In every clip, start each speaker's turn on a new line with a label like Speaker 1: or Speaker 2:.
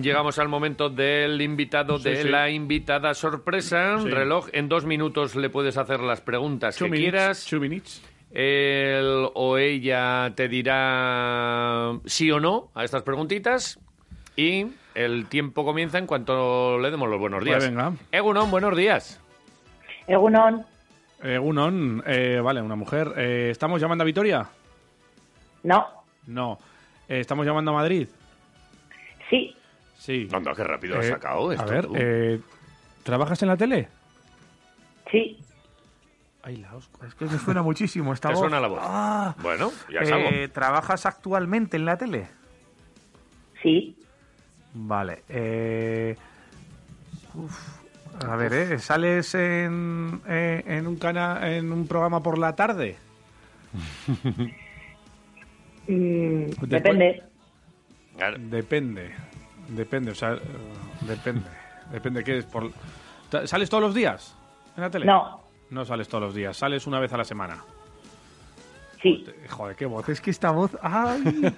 Speaker 1: Llegamos al momento del invitado,
Speaker 2: Sí,
Speaker 1: de
Speaker 2: sí.
Speaker 1: la invitada sorpresa.
Speaker 2: Sí.
Speaker 1: Reloj, en dos minutos le puedes hacer las preguntas
Speaker 2: Two
Speaker 1: que
Speaker 2: minutes,
Speaker 1: quieras.
Speaker 2: two minutes.
Speaker 1: Él o ella te dirá sí o no a estas preguntitas. Y el tiempo comienza en cuanto le demos los buenos días.
Speaker 2: Pues venga.
Speaker 1: Egunon, buenos días.
Speaker 3: Egunon,
Speaker 2: Eh, Unon, eh, vale, una mujer. Eh, ¿Estamos llamando a Vitoria?
Speaker 3: no,
Speaker 2: No. Eh, ¿Estamos llamando a Madrid?
Speaker 3: sí,
Speaker 2: Sí.
Speaker 1: Anda, qué rápido has
Speaker 2: Eh,
Speaker 1: sacado esto.
Speaker 2: A ver,
Speaker 1: tú.
Speaker 2: eh, ¿trabajas en la tele?
Speaker 3: sí,
Speaker 2: Ay, la hostia, es que me suena muchísimo esta
Speaker 1: Te
Speaker 2: voz.
Speaker 1: suena la voz.
Speaker 2: Ah,
Speaker 1: Bueno, ya
Speaker 2: eh, ¿Trabajas actualmente en la tele?
Speaker 3: sí,
Speaker 2: Vale. Eh, uf, a ver, ¿eh? ¿sales en, eh, en un cana en un programa por la tarde?
Speaker 3: Mm, depende,
Speaker 1: Claro.
Speaker 2: Depende. Depende, o sea, eh, depende. Depende qué es. Por... ¿Sales todos los días en la tele?
Speaker 3: no,
Speaker 2: No sales todos los días, sales una vez a la semana.
Speaker 3: sí,
Speaker 2: Joder, qué voz. Es que esta voz. ¡Ay!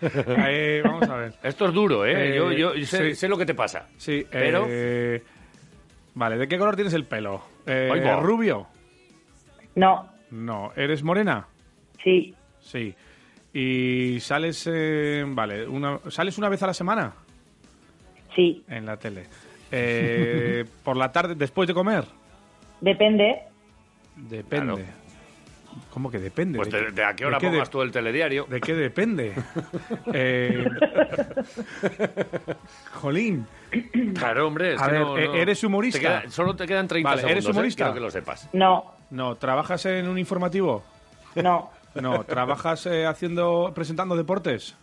Speaker 2: Eh, vamos a ver.
Speaker 1: Esto es duro, ¿eh?
Speaker 2: Eh,
Speaker 1: yo yo sé,
Speaker 2: sí.
Speaker 1: sé lo que te pasa.
Speaker 2: Sí,
Speaker 1: Pero-
Speaker 2: eh, Vale, ¿de qué color tienes el pelo? Eh. ¿Rubio?
Speaker 3: no,
Speaker 2: No. ¿Eres morena?
Speaker 3: sí,
Speaker 2: Sí. ¿Y sales. eh, vale, una, ¿sales una vez a la semana
Speaker 3: sí,
Speaker 2: en la tele? Eh, ¿Por la tarde, después de comer?
Speaker 3: depende,
Speaker 2: Depende.
Speaker 1: Claro.
Speaker 2: ¿Cómo que depende?
Speaker 1: Pues
Speaker 2: ¿De
Speaker 1: de,
Speaker 2: qué-
Speaker 1: de a qué hora
Speaker 2: de
Speaker 1: pongas
Speaker 2: de-
Speaker 1: tú el telediario.
Speaker 2: ¿De qué depende? Eh, Jolín.
Speaker 1: Claro, hombre. es
Speaker 2: A
Speaker 1: que
Speaker 2: ver,
Speaker 1: no-
Speaker 2: eh,
Speaker 1: no-
Speaker 2: ¿eres humorista?
Speaker 1: te queda- solo te quedan 30
Speaker 2: Vale,
Speaker 1: segundos.
Speaker 2: ¿eres
Speaker 1: ¿eh?
Speaker 2: humorista?
Speaker 1: Quiero que lo sepas.
Speaker 3: no,
Speaker 2: No, ¿trabajas en un informativo?
Speaker 3: no,
Speaker 2: No, ¿trabajas eh, haciendo, presentando deportes?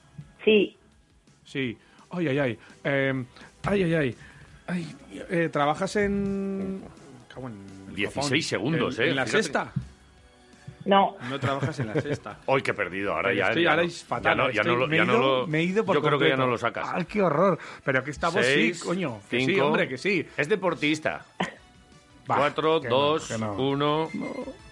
Speaker 3: sí,
Speaker 2: Sí. Ay, ay, ay. Eh, ay, ay, ay. Ay, eh, ¿Trabajas en... cago en el
Speaker 1: 16
Speaker 2: copón.
Speaker 1: segundos,
Speaker 2: ¿En,
Speaker 1: eh,
Speaker 2: ¿En la
Speaker 1: fíjate.
Speaker 2: sexta?
Speaker 3: no,
Speaker 2: No trabajas en la sexta.
Speaker 1: Hoy que he perdido, ahora ya.
Speaker 2: Estoy
Speaker 1: ya
Speaker 2: ahora
Speaker 1: no-
Speaker 2: es fatal.
Speaker 1: Ya no, ya
Speaker 2: estoy-
Speaker 1: no lo,
Speaker 2: me,
Speaker 1: ya
Speaker 2: he
Speaker 1: no
Speaker 2: ido,
Speaker 1: lo-
Speaker 2: me he ido por
Speaker 1: Yo creo que ya no lo sacas.
Speaker 2: ¡Ay, qué horror! Pero que esta voz
Speaker 1: Seis,
Speaker 2: sí, coño. Que sí, hombre, que sí.
Speaker 1: Es deportista.
Speaker 2: Va,
Speaker 1: 4,
Speaker 2: que no,
Speaker 1: 2,
Speaker 2: que no.
Speaker 1: 1.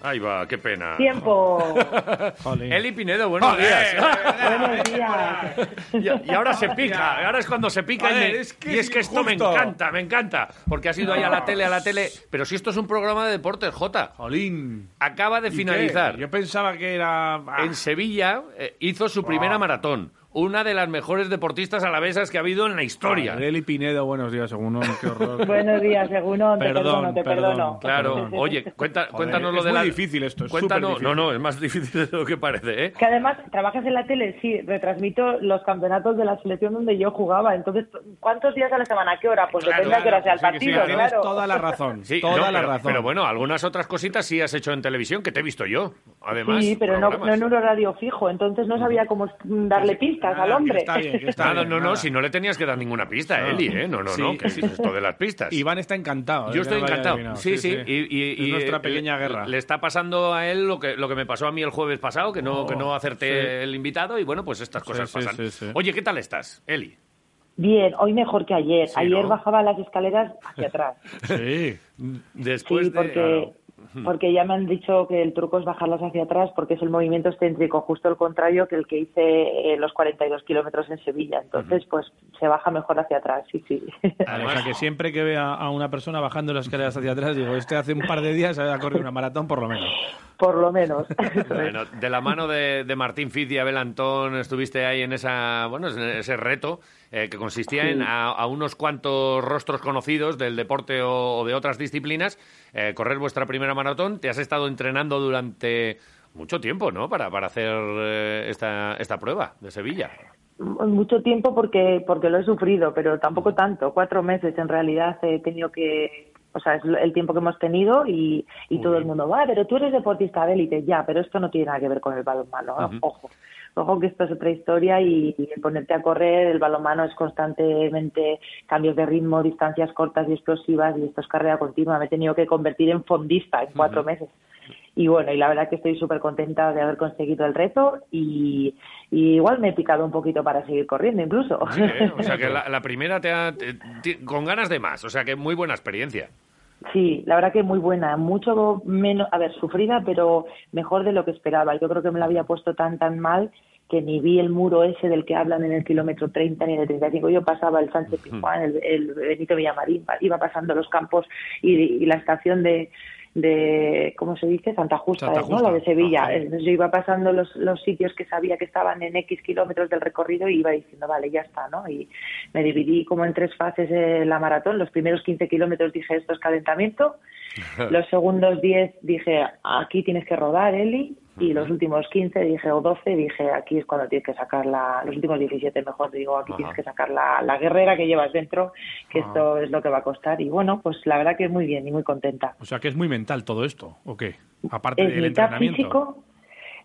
Speaker 1: Ahí va, qué pena.
Speaker 3: tiempo.
Speaker 1: Eli Pinedo, buenos
Speaker 2: Joder.
Speaker 1: días.
Speaker 3: buenos días,
Speaker 1: Y, y ahora se pica, ahora es cuando se pica y, me-
Speaker 2: es que
Speaker 1: y es
Speaker 2: es
Speaker 1: que esto me encanta, me encanta, porque has ido ahí a la tele, a la tele, pero si esto es un programa de deportes, Jota,
Speaker 2: Jolín.
Speaker 1: acaba de
Speaker 2: ¿Y
Speaker 1: finalizar.
Speaker 2: qué? Yo pensaba que era... ah,
Speaker 1: En Sevilla eh, hizo su primera maratón, una de las mejores deportistas alavesas que ha habido en la historia.
Speaker 2: Joder, Eli Pinedo, buenos días, según qué horror.
Speaker 3: buenos días, Egunon, te
Speaker 2: Perdón,
Speaker 3: perdono, te
Speaker 2: perdón.
Speaker 3: perdono.
Speaker 1: Claro, oye, cuenta,
Speaker 2: Joder,
Speaker 1: cuéntanos lo
Speaker 2: es
Speaker 1: de
Speaker 2: muy
Speaker 1: la...
Speaker 2: difícil esto, es
Speaker 1: Cuéntanos, no, no, es más difícil de lo que parece, ¿eh?
Speaker 3: Que además trabajas en la tele, sí, retransmito los campeonatos de la selección donde yo jugaba. Entonces, ¿cuántos días a la semana? ¿A qué hora? Pues
Speaker 1: Claro,
Speaker 3: depende a qué hora sea el
Speaker 2: Sí, que sí,
Speaker 3: partido,
Speaker 2: tienes
Speaker 3: claro.
Speaker 2: toda la razón.
Speaker 1: Sí,
Speaker 2: toda
Speaker 1: no,
Speaker 2: la
Speaker 1: pero,
Speaker 2: razón.
Speaker 1: pero bueno, algunas otras cositas sí has hecho en televisión que te he visto yo, además.
Speaker 3: Sí, pero no, en un horario fijo, entonces no sabía cómo darle pistas
Speaker 2: Nada,
Speaker 3: al
Speaker 2: que
Speaker 3: hombre.
Speaker 2: está bien, que está
Speaker 1: Nada,
Speaker 2: bien,
Speaker 1: no, no,
Speaker 2: nada.
Speaker 1: si no le tenías que dar ninguna pista,
Speaker 2: No.
Speaker 1: Eli, ¿eh? No, no,
Speaker 2: Sí.
Speaker 1: no, que sí, esto de las pistas.
Speaker 2: Iván está encantado.
Speaker 1: Yo
Speaker 2: de
Speaker 1: estoy encantado. Sí, sí. Y, y-
Speaker 2: Es
Speaker 1: y,
Speaker 2: nuestra
Speaker 1: eh,
Speaker 2: pequeña
Speaker 1: le-
Speaker 2: guerra.
Speaker 1: Le está pasando a él lo que, lo que me pasó a mí el jueves pasado, que no,
Speaker 2: Oh,
Speaker 1: que no acerté
Speaker 2: sí.
Speaker 1: el invitado, y bueno, pues estas cosas
Speaker 2: sí,
Speaker 1: pasan.
Speaker 2: sí, sí.
Speaker 1: Oye, ¿qué tal estás, Eli?
Speaker 3: Bien, hoy mejor que ayer.
Speaker 1: Sí,
Speaker 3: ayer
Speaker 1: ¿no?
Speaker 3: bajaba las escaleras hacia atrás.
Speaker 2: Sí.
Speaker 1: Después
Speaker 3: sí,
Speaker 1: de...
Speaker 3: porque,
Speaker 1: claro.
Speaker 3: Porque ya me han dicho que el truco es bajarlas hacia atrás porque es el movimiento excéntrico, justo el contrario que el que hice eh, los 42 kilómetros en Sevilla. Entonces, pues se baja mejor hacia atrás, sí, sí.
Speaker 2: o sea que siempre que vea a una persona bajando las escaleras hacia atrás, digo, este hace un par de días ha corrido una maratón por lo menos.
Speaker 3: Por lo menos.
Speaker 1: Bueno, de la mano de, de Martín Fiz y Abel Antón estuviste ahí en esa, bueno, en ese reto eh, que consistía en a, a unos cuantos rostros conocidos del deporte o, o de otras disciplinas eh, correr vuestra primera maratón. Te has estado entrenando durante mucho tiempo, ¿no? Para, para hacer eh, esta, esta prueba de Sevilla.
Speaker 3: Mucho tiempo porque porque lo he sufrido, pero tampoco tanto. Cuatro meses en realidad he tenido que, o sea, es el tiempo que hemos tenido y, y todo el mundo va, pero tú eres deportista de élite, ya, pero esto no tiene nada que ver con el balonmano, ¿no? ojo. Ojo que esto es otra historia y, y ponerte a correr, el balonmano es constantemente cambios de ritmo, distancias cortas y explosivas y esto es carrera continua. Me he tenido que convertir en fondista en cuatro meses. Y bueno, y la verdad que estoy súper contenta de haber conseguido el reto y, y igual me he picado un poquito para seguir corriendo incluso.
Speaker 1: Sí, ¿eh? O sea que la, la primera te ha, te- te- con ganas de más, o sea que muy buena experiencia.
Speaker 3: Sí, la verdad que muy buena, mucho menos, a ver, sufrida, pero mejor de lo que esperaba. Yo creo que me la había puesto tan, tan mal que ni vi el muro ese del que hablan en el kilómetro 30 ni en el 35. Yo pasaba el Sánchez Pizjuán, el, el Benito Villamarín, iba pasando los campos y la estación de, de, ¿cómo se dice? Santa Justa, ¿no? La de Sevilla. yo iba pasando los, los sitios que sabía que estaban en X kilómetros del recorrido y iba diciendo, vale, ya está, ¿no? Y me dividí como en tres fases la maratón. Los primeros 15 kilómetros dije, esto es calentamiento. Los segundos 10 dije, aquí tienes que rodar, Eli y los últimos 15 dije o 12 dije aquí es cuando tienes que sacar la los últimos 17 mejor digo aquí tienes que sacar la, la, guerrera que llevas dentro que esto es lo que va a costar. Y bueno pues la verdad que es muy bien y muy contenta.
Speaker 2: O sea que es muy mental todo esto o qué aparte
Speaker 3: es
Speaker 2: del
Speaker 3: mitad
Speaker 2: entrenamiento.
Speaker 3: físico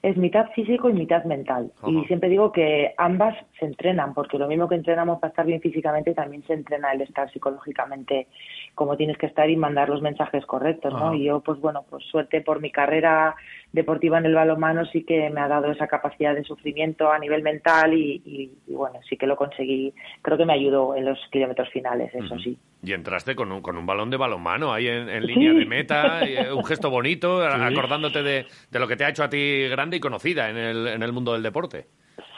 Speaker 3: es mitad físico y mitad mental. Y siempre digo que ambas se entrenan, porque lo mismo que entrenamos para estar bien físicamente, también se entrena el estar psicológicamente como tienes que estar y mandar los mensajes correctos, ¿no? Y yo, pues bueno, pues suerte por mi carrera deportiva en el balonmano sí que me ha dado esa capacidad de sufrimiento a nivel mental y, bueno, sí que lo conseguí. Creo que me ayudó en los kilómetros finales, eso sí.
Speaker 1: Y entraste con un, con un balón de balonmano ahí en, línea de meta, eh, un gesto bonito, acordándote de, de, lo que te ha hecho a ti grande y conocida en el, en el mundo del deporte.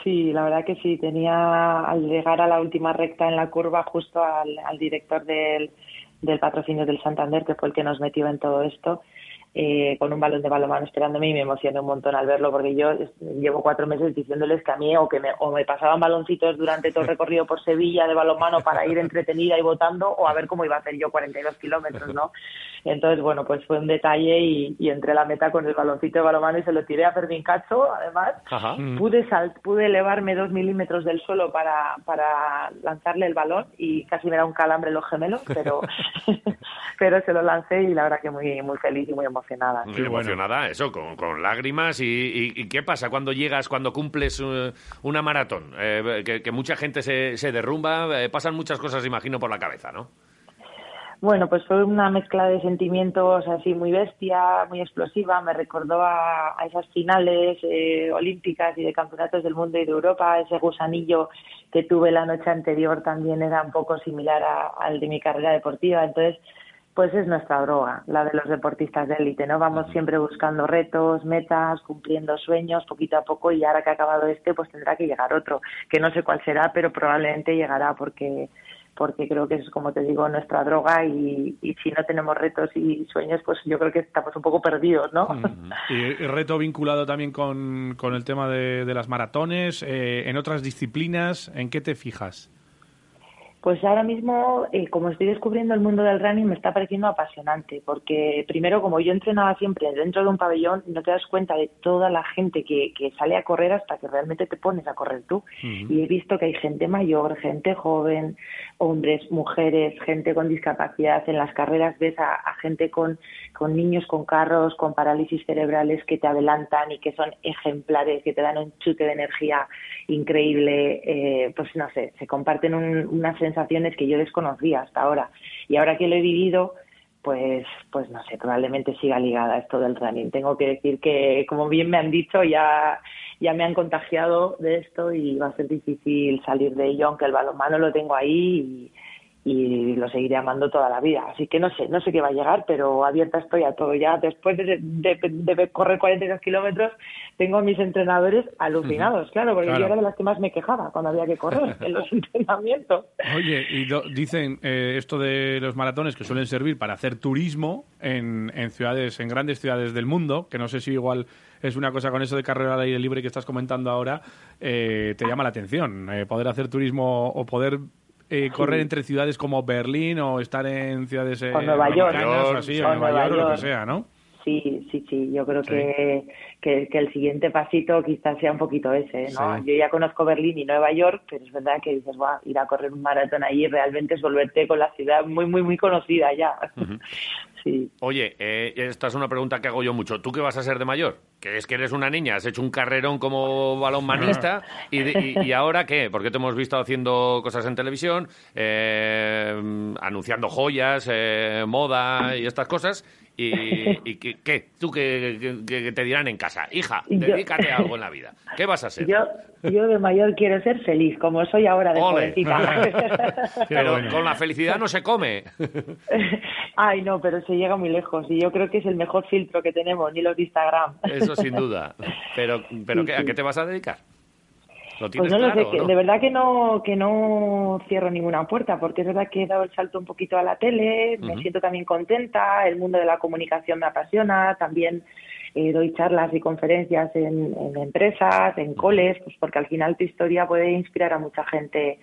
Speaker 3: Sí, la verdad que sí. Tenía, al llegar a la última recta en la curva, justo al, al director del, del patrocinio del Santander, que fue el que nos metió en todo esto, eh, con un balón de balonmano esperándome y me emocioné un montón al verlo porque yo llevo cuatro meses diciéndoles que a mí o que me, o me pasaban baloncitos durante todo el recorrido por Sevilla de balonmano para ir entretenida y votando o a ver cómo iba a hacer yo 42 kilómetros, ¿no? Entonces, bueno, pues fue un detalle y, y entré a la meta con el baloncito de balonmano y se lo tiré a Fermín Cacho, además. Pude, salt, pude elevarme dos milímetros del suelo para, para lanzarle el balón y casi me da un calambre en los gemelos, pero, pero se lo lancé y la verdad que muy, muy feliz y muy emocionada emocionada.
Speaker 1: Muy emocionada, eso, con, lágrimas. Y, qué pasa cuando llegas, cuando cumples uh, una maratón? Eh, que, mucha gente se, se derrumba, eh, pasan muchas cosas, imagino, por la cabeza, ¿no?
Speaker 3: Bueno, pues fue una mezcla de sentimientos así muy bestia, muy explosiva. Me recordó a, esas finales eh, olímpicas y de campeonatos del mundo y de Europa. Ese gusanillo que tuve la noche anterior también era un poco similar al de mi carrera deportiva. Entonces, pues es nuestra droga, la de los deportistas de élite, ¿no? Vamos siempre buscando retos, metas, cumpliendo sueños poquito a poco y ahora que ha acabado este, pues tendrá que llegar otro, que no sé cuál será, pero probablemente llegará porque porque creo que es, como te digo, nuestra droga y, si no tenemos retos y sueños, pues yo creo que estamos un poco perdidos, ¿no?
Speaker 2: Y, reto vinculado también con, con el tema de, de las maratones, eh, en otras disciplinas, ¿en qué te fijas?
Speaker 3: Pues ahora mismo, eh, como estoy descubriendo el mundo del running, me está pareciendo apasionante, porque primero, como yo entrenaba siempre dentro de un pabellón, no te das cuenta de toda la gente que, que sale a correr hasta que realmente te pones a correr tú. Y he visto que hay gente mayor, gente joven, hombres, mujeres, gente con discapacidad. En las carreras ves a, gente con, con niños con carros, con parálisis cerebrales que te adelantan y que son ejemplares, que te dan un chute de energía increíble. Eh, pues no sé, se comparten un, una sensación sensaciones que yo desconocía hasta ahora. Y ahora que lo he vivido, pues, pues no sé, probablemente siga ligada a esto del running. Tengo que decir que, como bien me han dicho, ya, ya me han contagiado de esto y va a ser difícil salir de ello, aunque el balonmano lo tengo ahí y, y lo seguiré amando toda la vida. Así que no sé, no sé qué va a llegar, pero abierta estoy a todo. Ya después de, de, correr 42 kilómetros, tengo a mis entrenadores alucinados, claro, porque yo era de las que más me quejaba cuando había que correr en los entrenamientos.
Speaker 2: Oye, y dicen eh, esto de los maratones que suelen servir para hacer turismo en, en ciudades, en grandes ciudades del mundo, que no sé si igual es una cosa con eso de carrera al aire libre que estás comentando ahora, eh, te llama la atención. Eh, poder hacer turismo o poder eh, correr entre ciudades como Berlín o estar en ciudades
Speaker 3: eh, Nueva York,
Speaker 2: o así, o Nueva, York, o lo que sea, ¿no?
Speaker 3: Sí, sí, sí. Yo creo Que, que, el siguiente pasito quizás sea un poquito ese, ¿no? Yo ya conozco Berlín y Nueva York, pero es verdad que dices, va, ir a correr un maratón allí realmente es volverte con la ciudad muy, muy, muy conocida ya. sí.
Speaker 1: Oye, eh, esta es una pregunta que hago yo mucho. ¿Tú qué vas a ser de mayor? Que es que eres una niña, has hecho un carrerón como balonmanista y, y, ahora qué? Porque te hemos visto haciendo cosas en televisión, eh, anunciando joyas, eh, moda y estas cosas. ¿Y, y qué? ¿Tú qué, te dirán en casa? Hija, dedícate a algo en la vida. ¿Qué vas a ser?
Speaker 3: Yo, yo de mayor quiero ser feliz, como soy ahora de jovencita.
Speaker 1: pero con la felicidad no se come.
Speaker 3: Ay, no, pero se llega muy lejos y yo creo que es el mejor filtro que tenemos, ni los de Instagram.
Speaker 1: Eso sin duda. Pero, pero ¿a qué te vas a dedicar? ¿Lo
Speaker 3: Pues no lo
Speaker 1: claro,
Speaker 3: sé, que
Speaker 1: o no?
Speaker 3: de verdad que no, que no cierro ninguna puerta, porque es verdad que he dado el salto un poquito a la tele, me siento también contenta, el mundo de la comunicación me apasiona, también eh, doy charlas y conferencias en, en empresas, en coles, pues porque al final tu historia puede inspirar a mucha gente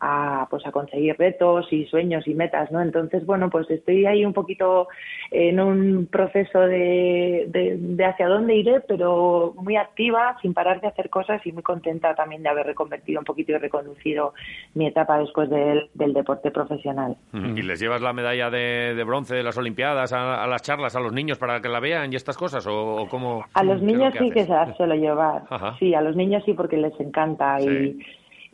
Speaker 3: a pues a conseguir retos y sueños y metas, ¿no? Entonces, bueno, pues estoy ahí un poquito en un proceso de, de, de hacia dónde iré, pero muy activa, sin parar de hacer cosas y muy contenta también de haber reconvertido un poquito y reconducido mi etapa después del, del deporte profesional.
Speaker 1: ¿Y les llevas la medalla de, de bronce de las Olimpiadas a, a las charlas a los niños para que la vean y estas cosas? ¿O, o cómo?
Speaker 3: A los niños sí que se las suelo llevar.
Speaker 1: Ajá.
Speaker 3: Sí, a los niños sí porque les encanta
Speaker 1: Sí.
Speaker 3: y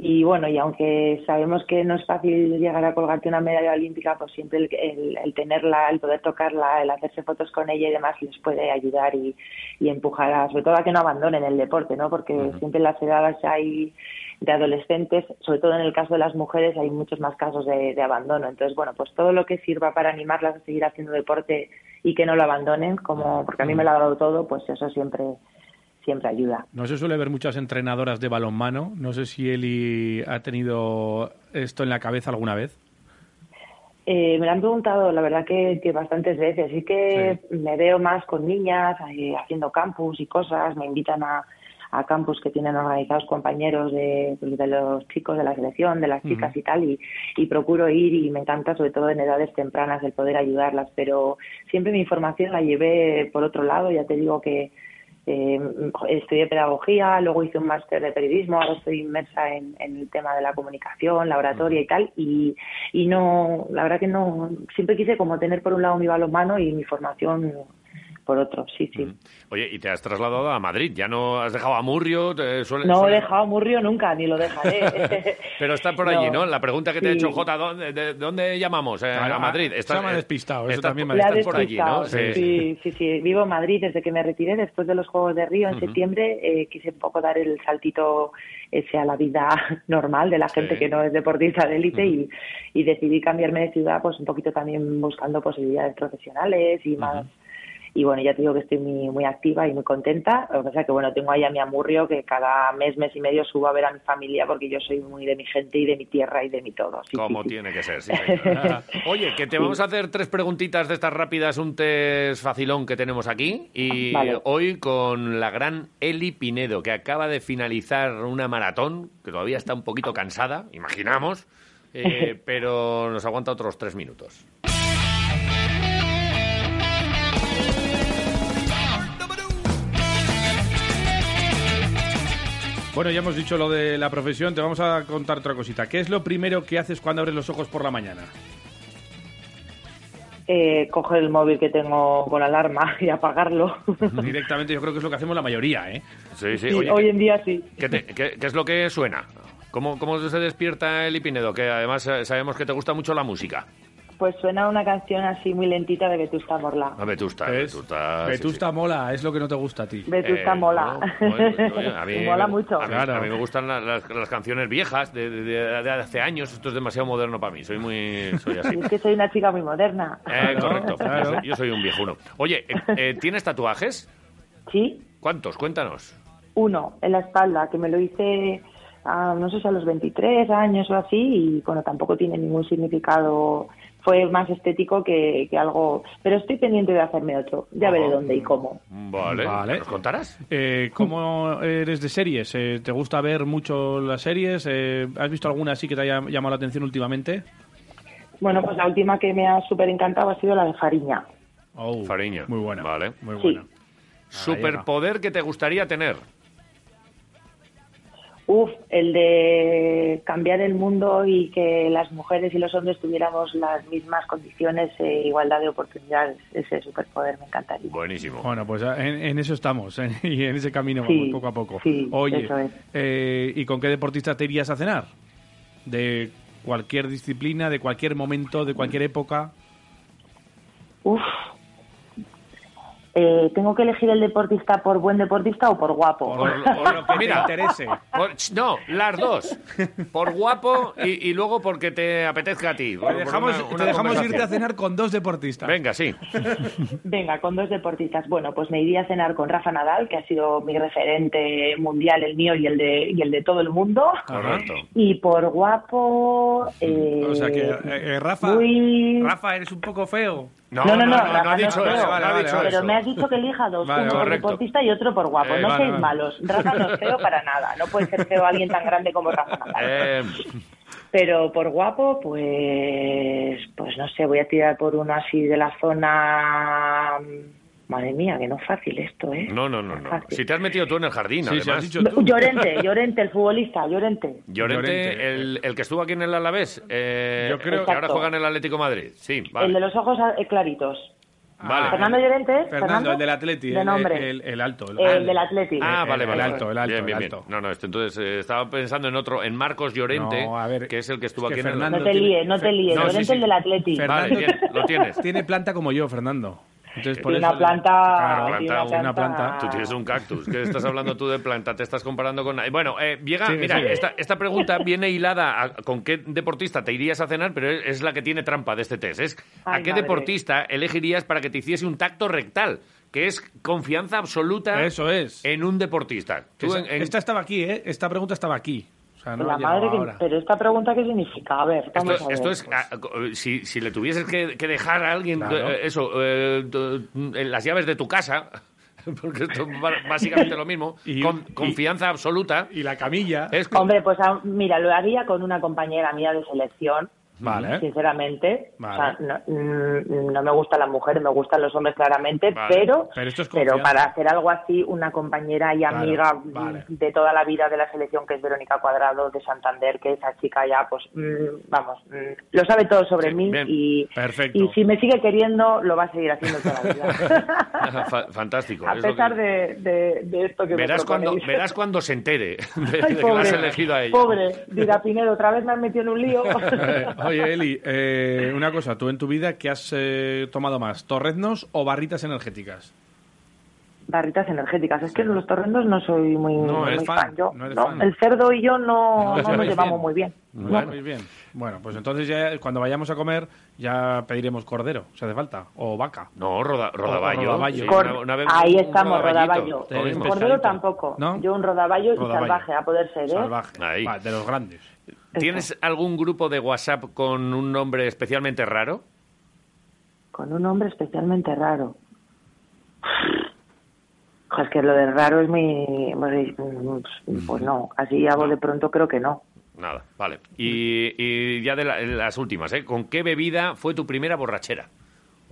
Speaker 3: y bueno, y aunque sabemos que no es fácil llegar a colgarte una medalla olímpica, pues siempre el, el- el tenerla, el poder tocarla, el hacerse fotos con ella y demás les puede ayudar y, y empujar a, sobre todo a que no abandonen el deporte, ¿no? Porque siempre en las edades hay de adolescentes, sobre todo en el caso de las mujeres, hay muchos más casos de, de abandono. Entonces, bueno, pues todo lo que sirva para animarlas a seguir haciendo deporte y que no lo abandonen, como porque a mí me lo ha dado todo, pues eso siempre siempre ayuda.
Speaker 2: No se suele ver muchas entrenadoras de balonmano. No sé si Eli ha tenido esto en la cabeza alguna vez.
Speaker 3: Eh, me lo han preguntado, la verdad que, que bastantes veces. Sí que me veo más con niñas eh, haciendo campus y cosas. Me invitan a, a campus que tienen organizados compañeros de, pues, de los chicos de la selección, de las chicas y tal. Y, y procuro ir y me encanta, sobre todo en edades tempranas, el poder ayudarlas. Pero siempre mi información la llevé por otro lado. Ya te digo que eh, estudié pedagogía, luego hice un máster de periodismo, ahora estoy inmersa en, en el tema de la comunicación, la oratoria y tal, y, y no, la verdad que no, siempre quise como tener por un lado mi balonmano y mi formación por otro, sí, sí.
Speaker 1: Oye, y te has trasladado a Madrid. ¿Ya no has dejado a Murrio? Te suele-
Speaker 3: No he dejado a Murrio nunca, ni lo dejaré.
Speaker 1: Pero está por allí, ¿no? La pregunta que te ha
Speaker 3: Sí.
Speaker 1: hecho Jota, ¿dónde, de, dónde llamamos? Eh, a Madrid.
Speaker 2: se me
Speaker 1: eh,
Speaker 2: despistado, eso
Speaker 1: estás
Speaker 2: también me
Speaker 1: estás por allí. Sí.
Speaker 3: Sí, sí, sí. Vivo en Madrid desde que me retiré después de los Juegos de Río en septiembre. eh, quise un poco dar el saltito ese a la vida normal de la gente
Speaker 1: Sí.
Speaker 3: que no es deportista de élite y, y decidí cambiarme de ciudad pues un poquito también buscando posibilidades profesionales y más. Y bueno, ya te digo que estoy muy, muy activa y muy contenta. Lo que pasa que, bueno, tengo ahí a mi amurrio que cada mes, mes y medio subo a ver a mi familia porque yo soy muy de mi gente y de mi tierra y de mi todo. Sí,
Speaker 1: Como
Speaker 3: sí, sí.
Speaker 1: tiene que ser, sí. Oye, que te vamos a hacer tres preguntitas de estas rápidas, un test facilón que tenemos aquí. Y
Speaker 3: Vale.
Speaker 1: hoy con la gran Eli Pinedo, que acaba de finalizar una maratón, que todavía está un poquito cansada, imaginamos, eh, pero nos aguanta otros tres minutos.
Speaker 2: Bueno, ya hemos dicho lo de la profesión, te vamos a contar otra cosita. ¿Qué es lo primero que haces cuando abres los ojos por la mañana?
Speaker 3: Eh, coger el móvil que tengo con alarma y apagarlo.
Speaker 2: Directamente yo creo que es lo que hacemos la mayoría, ¿eh?
Speaker 1: Sí, sí.
Speaker 3: Sí,
Speaker 1: Oye,
Speaker 3: hoy
Speaker 1: ¿qué-
Speaker 3: en día sí.
Speaker 1: ¿Qué, te- qué- qué es lo que suena? ¿Cómo, ¿Cómo se despierta Eli Pinedo? Que además eh, sabemos que te gusta mucho la música.
Speaker 3: Pues suena una canción así muy lentita de Vetusta Morla.
Speaker 1: A Vetusta,
Speaker 2: ¿Ves?
Speaker 1: Vetusta. sí,
Speaker 2: Vetusta
Speaker 1: sí.
Speaker 2: mola, es lo que no te gusta a ti.
Speaker 3: Vetusta
Speaker 1: Eh,
Speaker 3: mola.
Speaker 1: no, oye, a mí
Speaker 3: mola
Speaker 1: me-
Speaker 3: mucho.
Speaker 1: A mí,
Speaker 2: Claro.
Speaker 1: a mí me gustan la- las, las canciones viejas de, de- de- de hace años. Esto es demasiado moderno para mí. Soy muy. Soy así.
Speaker 3: Y es que soy una chica muy moderna.
Speaker 1: Eh, correcto.
Speaker 2: Claro.
Speaker 1: Yo, soy, un viejuno. Oye, eh, eh, ¿tienes tatuajes?
Speaker 3: Sí,
Speaker 1: ¿Cuántos? Cuéntanos.
Speaker 3: uno en la espalda, que me lo hice, ah, no sé si a los 23 años o así, y bueno, tampoco tiene ningún significado. Fue más estético que, que algo. Pero estoy pendiente de hacerme otro. Ya veré
Speaker 1: Ajá.
Speaker 3: dónde y cómo.
Speaker 1: Vale.
Speaker 2: Vale.
Speaker 1: ¿Nos contarás?
Speaker 2: Eh, ¿Cómo eres de series? Eh, ¿Te gusta ver mucho las series? Eh, ¿Has visto alguna así que te haya llamado la atención últimamente?
Speaker 3: Bueno, pues la última que me ha súper encantado ha sido la de Fariña.
Speaker 2: Oh,
Speaker 1: Fariña.
Speaker 2: Muy buena.
Speaker 1: Vale.
Speaker 2: Muy
Speaker 3: Sí.
Speaker 2: buena.
Speaker 1: Superpoder que te gustaría tener.
Speaker 3: Uf, el de cambiar el mundo y que las mujeres y los hombres tuviéramos las mismas condiciones e igualdad de oportunidades. Ese superpoder me encantaría.
Speaker 1: Buenísimo.
Speaker 2: Bueno, pues en, en eso estamos ¿eh? y en ese camino
Speaker 3: Sí,
Speaker 2: vamos poco a poco.
Speaker 3: sí,
Speaker 2: Oye,
Speaker 3: eso es.
Speaker 2: eh, ¿y con qué deportista te irías a cenar? ¿De cualquier disciplina, de cualquier momento, de cualquier época?
Speaker 3: Uf. Eh, ¿Tengo que elegir el deportista por buen deportista o por guapo?
Speaker 2: Por, por lo que
Speaker 1: Mira.
Speaker 2: te interese.
Speaker 1: Por- no, las dos. Por guapo y, y luego porque te apetezca a ti.
Speaker 2: Te dejamos,
Speaker 1: una- una
Speaker 2: te dejamos irte a cenar con dos deportistas.
Speaker 1: Venga, sí.
Speaker 3: Venga, con dos deportistas. Bueno, pues me iría a cenar con Rafa Nadal, que ha sido mi referente mundial, el mío y el de, y el de todo el mundo.
Speaker 1: Correcto.
Speaker 3: Y por guapo... eh,
Speaker 2: O sea que, eh, eh, Rafa,
Speaker 3: muy-
Speaker 2: Rafa, eres un poco feo.
Speaker 1: No,
Speaker 3: No, no, no,
Speaker 1: no,
Speaker 3: Rafa,
Speaker 1: no ha
Speaker 3: no
Speaker 1: dicho
Speaker 3: creo.
Speaker 1: eso.
Speaker 2: Vale, vale.
Speaker 3: Pero
Speaker 1: eso.
Speaker 3: me has dicho que elija dos,
Speaker 2: Vale,
Speaker 3: uno por
Speaker 1: correcto.
Speaker 3: deportista y otro por guapo.
Speaker 1: Eh,
Speaker 3: no
Speaker 2: vale,
Speaker 3: seáis
Speaker 2: vale.
Speaker 3: malos. Rafa no es feo para nada. No puede ser feo alguien tan grande como Rafa Nadal.
Speaker 1: Eh,
Speaker 3: Pero por guapo, pues, pues no sé, voy a tirar por uno así de la zona. Madre mía, que no es fácil esto, ¿eh?
Speaker 1: no, no, no, no.
Speaker 3: fácil.
Speaker 1: Si te has metido tú en el jardín,
Speaker 2: Sí,
Speaker 1: además.
Speaker 2: dicho tú.
Speaker 3: Llorente, Llorente, el futbolista, Llorente.
Speaker 1: Llorente. El, el que estuvo aquí en el Alavés, eh,
Speaker 2: Yo creo-
Speaker 1: que ahora juega en el Atlético de Madrid. Sí,
Speaker 3: El de
Speaker 1: vale.
Speaker 3: los ojos eh, claritos.
Speaker 1: Vale.
Speaker 3: Fernando Llorente, ¿eh?
Speaker 2: Fernando, el del Atleti.
Speaker 3: De
Speaker 2: el-
Speaker 3: nombre.
Speaker 2: El, el alto.
Speaker 3: El del Atlético.
Speaker 1: Ah,
Speaker 2: el-
Speaker 1: vale,
Speaker 2: el
Speaker 1: vale.
Speaker 2: alto,
Speaker 1: vale.
Speaker 2: el alto,
Speaker 1: Bien, bien,
Speaker 2: el
Speaker 1: bien.
Speaker 2: alto.
Speaker 1: No, no, este, entonces eh, estaba pensando en otro, en Marcos Llorente,
Speaker 2: No, a ver,
Speaker 1: que es el que estuvo
Speaker 2: es que
Speaker 1: aquí en
Speaker 2: Fernando
Speaker 3: No te líes, no te líes.
Speaker 1: No,
Speaker 3: Llorente,
Speaker 1: sí.
Speaker 3: el del Atlético.
Speaker 1: el... Vale, bien, lo tienes.
Speaker 2: Tiene planta como yo, Fernando. Entonces, por
Speaker 3: Tiene
Speaker 2: eso
Speaker 3: una planta-
Speaker 2: Claro,
Speaker 3: una
Speaker 2: una planta.
Speaker 1: Tú tienes un cactus. ¿Qué estás hablando tú de planta? Te estás comparando con... Bueno, eh, llega... Mira. Esta, esta pregunta viene hilada a con qué deportista te irías a cenar, pero es, es la que tiene trampa de este test. Es ¿a qué
Speaker 3: madre.
Speaker 1: deportista elegirías para que te hiciese un tacto rectal? Que es confianza absoluta
Speaker 2: Eso es.
Speaker 1: en un deportista. Tú
Speaker 2: Esa-
Speaker 1: en- en-
Speaker 2: Esta estaba aquí, ¿eh? Esta pregunta estaba aquí. O sea, no
Speaker 3: la
Speaker 2: ha llegado
Speaker 3: madre que-
Speaker 2: ahora.
Speaker 3: Pero esta pregunta, ¿qué significa? A ver, vamos
Speaker 1: Esto,
Speaker 3: a ver.
Speaker 1: esto es, ah, co- si, si le tuvieses que, que dejar a alguien,
Speaker 2: Claro.
Speaker 1: eh, eso, eh, las llaves de tu casa, porque esto es básicamente lo mismo,
Speaker 2: Y-
Speaker 1: con,
Speaker 2: y-
Speaker 1: confianza absoluta,
Speaker 2: Y la camilla.
Speaker 1: es con-
Speaker 3: Hombre, pues ah, mira, lo haría con una compañera mía de selección,
Speaker 2: Vale.
Speaker 3: sinceramente.
Speaker 2: Vale.
Speaker 3: O sea, no, mm, no me gustan las mujeres, me gustan los hombres claramente,
Speaker 1: Vale.
Speaker 3: pero,
Speaker 2: Pero esto es
Speaker 3: pero
Speaker 2: confianza.
Speaker 3: para hacer algo así, una compañera y amiga de toda la vida de la selección, que es Verónica Cuadrado de Santander, que esa chica ya, pues, mm, vamos, mm, lo sabe todo sobre
Speaker 1: Sí,
Speaker 3: mí
Speaker 1: bien.
Speaker 3: y,
Speaker 2: Perfecto.
Speaker 3: y si me sigue queriendo, lo va a seguir haciendo toda la vida.
Speaker 1: Fa- fantástico.
Speaker 3: a pesar
Speaker 1: que-
Speaker 3: de, de- de esto que
Speaker 1: verás
Speaker 3: me
Speaker 1: cuando verás cuando se entere de,
Speaker 3: Ay,
Speaker 1: que la has
Speaker 3: pobre,
Speaker 1: elegido a ella.
Speaker 3: Pobre, dirá Pinedo, otra vez me has metido en un lío.
Speaker 2: Oye, Eli, eh, una cosa. ¿Tú en tu vida qué has eh, tomado más? ¿Torreznos o barritas energéticas?
Speaker 3: Barritas energéticas. Es que los torrendos no soy muy,
Speaker 2: No,
Speaker 3: muy
Speaker 2: fan,
Speaker 3: Yo,
Speaker 2: no eres
Speaker 3: no,
Speaker 2: fan.
Speaker 3: el cerdo y yo no,
Speaker 2: No,
Speaker 3: no
Speaker 2: os
Speaker 3: nos llevamos
Speaker 2: bien.
Speaker 3: muy bien.
Speaker 2: Bueno, muy bien. Bueno, pues entonces ya cuando vayamos a comer ya pediremos cordero, si hace falta, o vaca.
Speaker 1: No, roda, rodaballo.
Speaker 2: rodaballo.
Speaker 1: sí,
Speaker 3: Cor-
Speaker 1: una- una vez
Speaker 3: Ahí
Speaker 1: un
Speaker 3: estamos, rodaballo.
Speaker 2: Lo mismo.
Speaker 3: Cordero tampoco.
Speaker 2: ¿No?
Speaker 3: Yo un rodaballo,
Speaker 2: Rodaballo.
Speaker 3: y salvaje, a poder ser, ¿eh?
Speaker 2: Salvaje. Va, de los grandes.
Speaker 1: ¿Tienes algún grupo de WhatsApp con un nombre especialmente raro?
Speaker 3: Con un nombre especialmente raro. Es que lo de raro es mi... Pues no, así hago de pronto creo que no.
Speaker 1: Nada, vale. Y, y ya de la- las últimas, ¿eh? ¿Con qué bebida fue tu primera borrachera?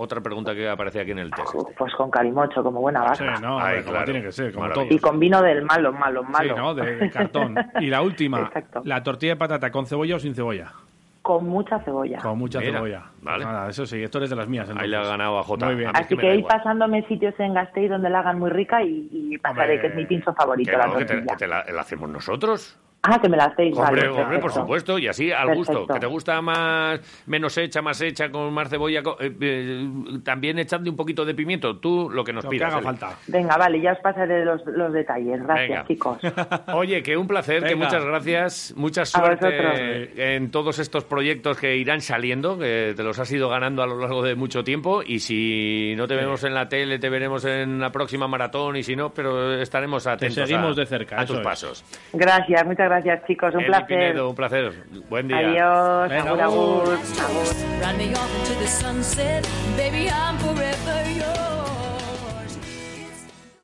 Speaker 1: Otra pregunta que aparece aquí en el este.
Speaker 3: Pues con carimocho, como buena
Speaker 2: Sí,
Speaker 3: vaca.
Speaker 2: no,
Speaker 1: Ay,
Speaker 2: hombre, como
Speaker 1: claro.
Speaker 2: tiene que ser, como todo.
Speaker 3: Y con vino del malo, malo, malo.
Speaker 2: Sí, ¿no? De, de cartón. Y la última,
Speaker 3: Exacto.
Speaker 2: la tortilla de patata con cebolla o sin cebolla.
Speaker 3: Con mucha cebolla.
Speaker 2: Con mucha
Speaker 1: Mira,
Speaker 2: cebolla.
Speaker 1: vale.
Speaker 2: Pues nada, eso sí, esto eres de las mías.
Speaker 1: Ahí le ha ganado a Jota.
Speaker 2: Muy bien.
Speaker 1: Es
Speaker 3: Así que ir pasándome sitios en Gasteiz donde la hagan muy rica y, y pasaré,
Speaker 2: Hombre,
Speaker 3: que es mi pincho favorito,
Speaker 1: Que
Speaker 3: la
Speaker 1: no, que te,
Speaker 3: tortilla.
Speaker 1: que te la, la hacemos nosotros.
Speaker 3: Ah, que me la hacéis,
Speaker 1: Hombre,
Speaker 3: vale,
Speaker 1: hombre, por supuesto. Y así al gusto. Que te gusta más, menos hecha, más hecha, con más cebolla. con- eh, eh, también echando un poquito de pimiento. Tú lo que nos
Speaker 2: Lo que
Speaker 1: pidas.
Speaker 2: haga
Speaker 1: Eli.
Speaker 2: falta.
Speaker 3: Venga, vale, ya os pasaré los, los detalles. Gracias,
Speaker 1: Venga.
Speaker 3: chicos.
Speaker 1: Oye, que un placer, que muchas gracias, mucha suerte en todos estos proyectos que irán saliendo, que te los has ido ganando a lo largo de mucho tiempo y si no te vemos en la tele, te veremos en la próxima maratón y si no, pero estaremos atentos
Speaker 2: seguimos
Speaker 1: a,
Speaker 2: de cerca,
Speaker 1: a tus
Speaker 2: es.
Speaker 1: pasos.
Speaker 3: Gracias, muchas gracias, gracias, chicos. Un
Speaker 1: Eli
Speaker 3: placer.
Speaker 1: Pinedo, un placer. Buen día.
Speaker 3: Adiós.
Speaker 2: Ven,
Speaker 3: agur,